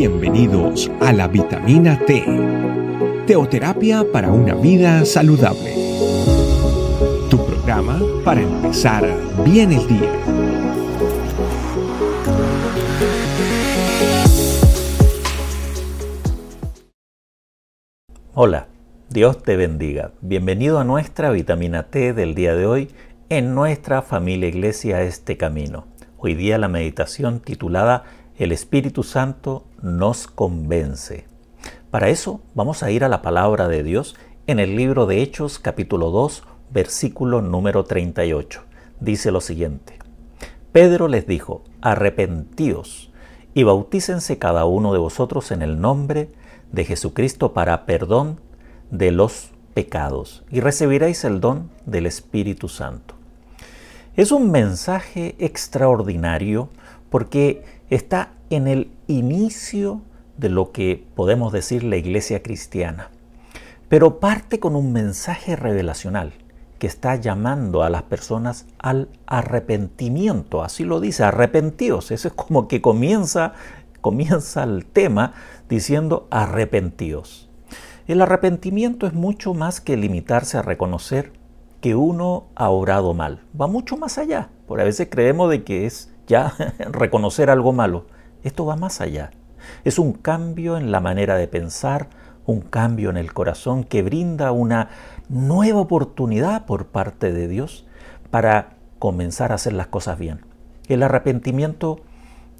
Bienvenidos a la vitamina T, teoterapia para una vida saludable. Tu programa para empezar bien el día. Hola, Dios te bendiga. Bienvenido a nuestra vitamina T del día de hoy en nuestra familia iglesia Este Camino. Hoy día la meditación titulada El Espíritu Santo nos convence. Para eso vamos a ir a la palabra de Dios en el libro de Hechos capítulo 2 versículo número 38. Dice lo siguiente. Pedro les dijo, arrepentíos y bautícense cada uno de vosotros en el nombre de Jesucristo para perdón de los pecados y recibiréis el don del Espíritu Santo. Es un mensaje extraordinario porque está en el inicio de lo que podemos decir la iglesia cristiana, pero parte con un mensaje revelacional que está llamando a las personas al arrepentimiento, así lo dice, arrepentidos, eso es como que comienza, comienza el tema diciendo arrepentidos. El arrepentimiento es mucho más que limitarse a reconocer que uno ha obrado mal. Va mucho más allá. Por a veces creemos de que es ya reconocer algo malo. Esto va más allá. Es un cambio en la manera de pensar, un cambio en el corazón que brinda una nueva oportunidad por parte de Dios para comenzar a hacer las cosas bien. El arrepentimiento,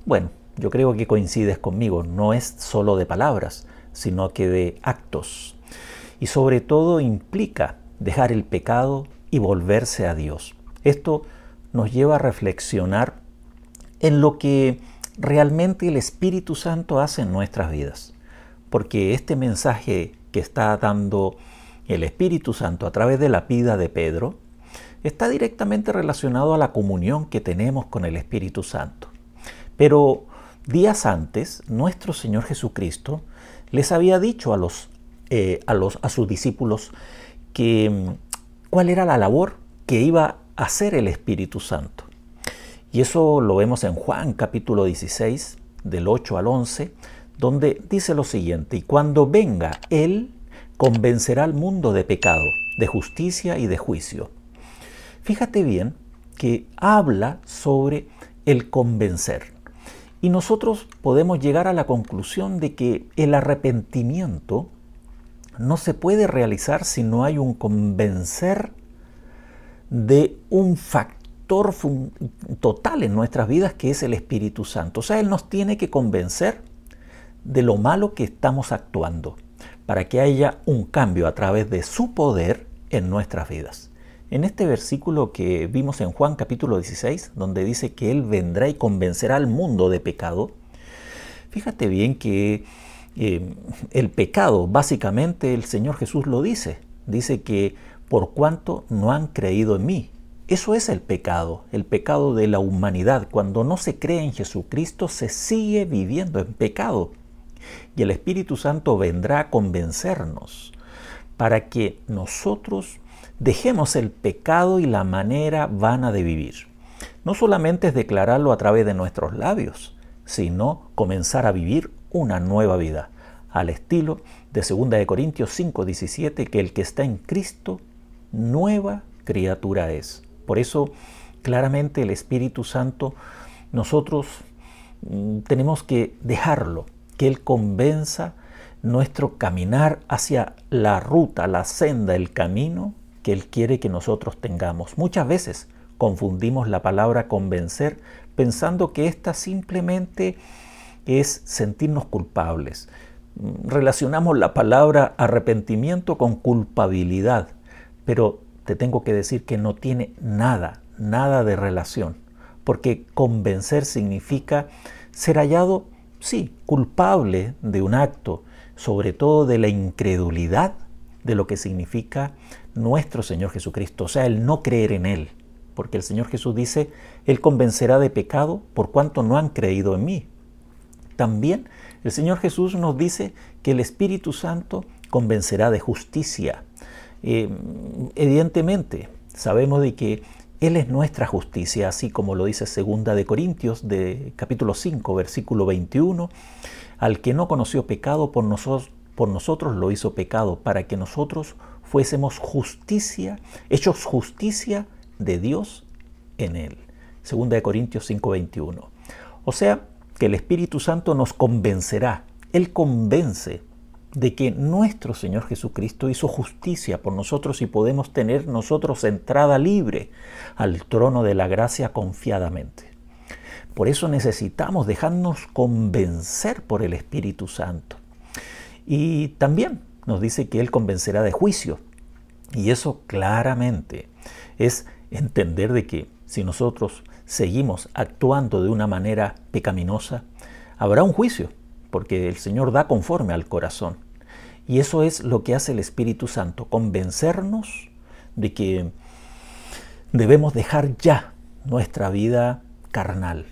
bueno, yo creo que coincides conmigo, no es solo de palabras, sino que de actos. Y sobre todo implica dejar el pecado y volverse a Dios. Esto nos lleva a reflexionar en lo que realmente el Espíritu Santo hace en nuestras vidas. Porque este mensaje que está dando el Espíritu Santo a través de la vida de Pedro está directamente relacionado a la comunión que tenemos con el Espíritu Santo. Pero días antes, nuestro Señor Jesucristo les había dicho a, los, eh, a, los, a sus discípulos que mm, cuál era la labor que iba a hacer el Espíritu Santo. Y eso lo vemos en Juan capítulo 16, del 8 al 11, donde dice lo siguiente, y cuando venga Él, convencerá al mundo de pecado, de justicia y de juicio. Fíjate bien que habla sobre el convencer. Y nosotros podemos llegar a la conclusión de que el arrepentimiento no se puede realizar si no hay un convencer de un factor total en nuestras vidas que es el Espíritu Santo. O sea, Él nos tiene que convencer de lo malo que estamos actuando para que haya un cambio a través de su poder en nuestras vidas. En este versículo que vimos en Juan capítulo 16, donde dice que Él vendrá y convencerá al mundo de pecado, fíjate bien que eh, el pecado, básicamente el Señor Jesús lo dice, dice que por cuanto no han creído en mí. Eso es el pecado, el pecado de la humanidad. Cuando no se cree en Jesucristo, se sigue viviendo en pecado. Y el Espíritu Santo vendrá a convencernos para que nosotros Dejemos el pecado y la manera vana de vivir. No solamente es declararlo a través de nuestros labios, sino comenzar a vivir una nueva vida, al estilo de 2 de Corintios 5:17 que el que está en Cristo nueva criatura es. Por eso claramente el Espíritu Santo nosotros mm, tenemos que dejarlo, que él convenza nuestro caminar hacia la ruta, la senda, el camino que Él quiere que nosotros tengamos. Muchas veces confundimos la palabra convencer pensando que esta simplemente es sentirnos culpables. Relacionamos la palabra arrepentimiento con culpabilidad, pero te tengo que decir que no tiene nada, nada de relación, porque convencer significa ser hallado, sí, culpable de un acto, sobre todo de la incredulidad de lo que significa nuestro Señor Jesucristo, o sea, el no creer en Él, porque el Señor Jesús dice, Él convencerá de pecado por cuanto no han creído en mí. También el Señor Jesús nos dice que el Espíritu Santo convencerá de justicia. Eh, evidentemente, sabemos de que Él es nuestra justicia, así como lo dice Segunda de Corintios de capítulo 5, versículo 21. Al que no conoció pecado por nosotros, por nosotros lo hizo pecado, para que nosotros fuésemos justicia, hechos justicia de Dios en él. Segunda de Corintios 5:21. O sea, que el Espíritu Santo nos convencerá. Él convence de que nuestro Señor Jesucristo hizo justicia por nosotros y podemos tener nosotros entrada libre al trono de la gracia confiadamente. Por eso necesitamos dejarnos convencer por el Espíritu Santo. Y también nos dice que Él convencerá de juicio. Y eso claramente es entender de que si nosotros seguimos actuando de una manera pecaminosa, habrá un juicio porque el Señor da conforme al corazón. Y eso es lo que hace el Espíritu Santo, convencernos de que debemos dejar ya nuestra vida carnal,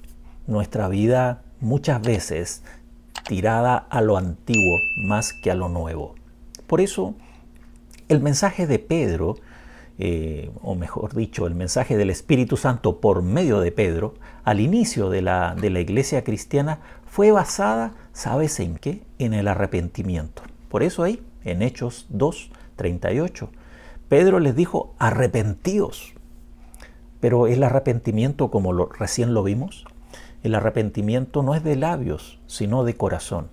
nuestra vida muchas veces tirada a lo antiguo más que a lo nuevo. Por eso, el mensaje de Pedro, eh, o mejor dicho, el mensaje del Espíritu Santo por medio de Pedro, al inicio de la, de la iglesia cristiana, fue basada ¿Sabes en qué? En el arrepentimiento. Por eso ahí, en Hechos 2, 38, Pedro les dijo, arrepentíos. Pero el arrepentimiento, como lo, recién lo vimos, el arrepentimiento no es de labios, sino de corazón.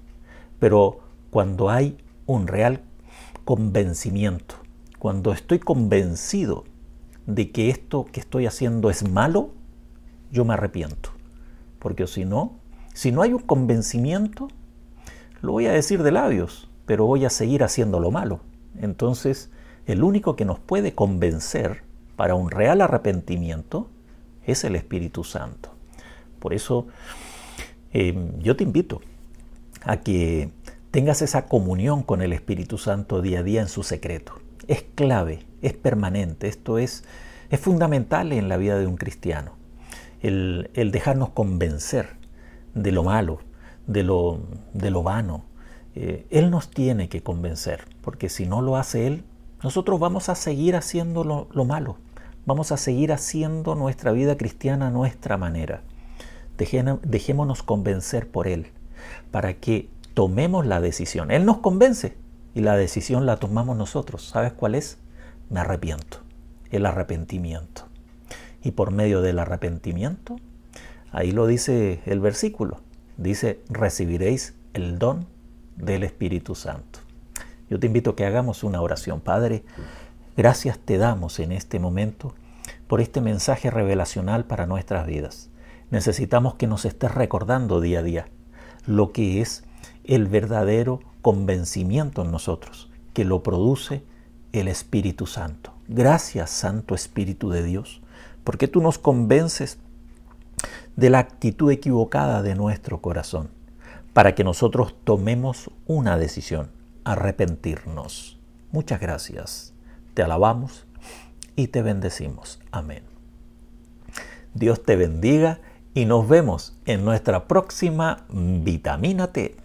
Pero cuando hay un real convencimiento, cuando estoy convencido de que esto que estoy haciendo es malo, yo me arrepiento. Porque si no, si no hay un convencimiento, lo voy a decir de labios, pero voy a seguir haciendo lo malo. Entonces, el único que nos puede convencer para un real arrepentimiento es el Espíritu Santo. Por eso, em, yo te invito a que tengas esa comunión con el Espíritu Santo día a día en su secreto. Es clave, es permanente, esto es, es fundamental en la vida de un cristiano. El, el dejarnos convencer de lo malo, de lo, de lo vano. Eh, él nos tiene que convencer, porque si no lo hace Él, nosotros vamos a seguir haciendo lo, lo malo, vamos a seguir haciendo nuestra vida cristiana a nuestra manera. Dejémonos convencer por Él, para que tomemos la decisión. Él nos convence y la decisión la tomamos nosotros. ¿Sabes cuál es? Me arrepiento, el arrepentimiento. Y por medio del arrepentimiento Ahí lo dice el versículo. Dice, recibiréis el don del Espíritu Santo. Yo te invito a que hagamos una oración. Padre, gracias te damos en este momento por este mensaje revelacional para nuestras vidas. Necesitamos que nos estés recordando día a día lo que es el verdadero convencimiento en nosotros, que lo produce el Espíritu Santo. Gracias, Santo Espíritu de Dios, porque tú nos convences de la actitud equivocada de nuestro corazón, para que nosotros tomemos una decisión, arrepentirnos. Muchas gracias. Te alabamos y te bendecimos. Amén. Dios te bendiga y nos vemos en nuestra próxima vitamina T.